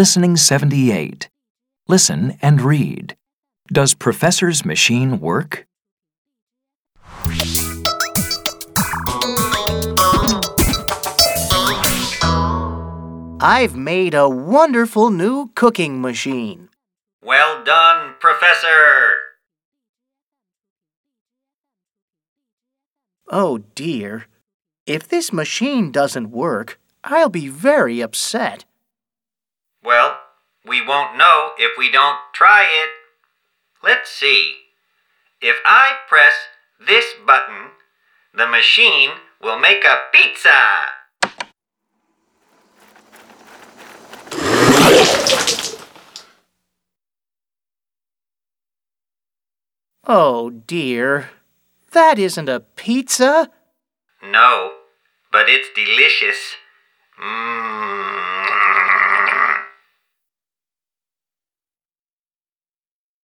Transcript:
Listening 78. Listen and read. Does Professor's machine work? I've made a wonderful new cooking machine. Well done, Professor! Oh dear. If this machine doesn't work, I'll be very upset. Won't know if we don't try it. Let's see. If I press this button, the machine will make a pizza. Oh dear. That isn't a pizza. No, but it's delicious.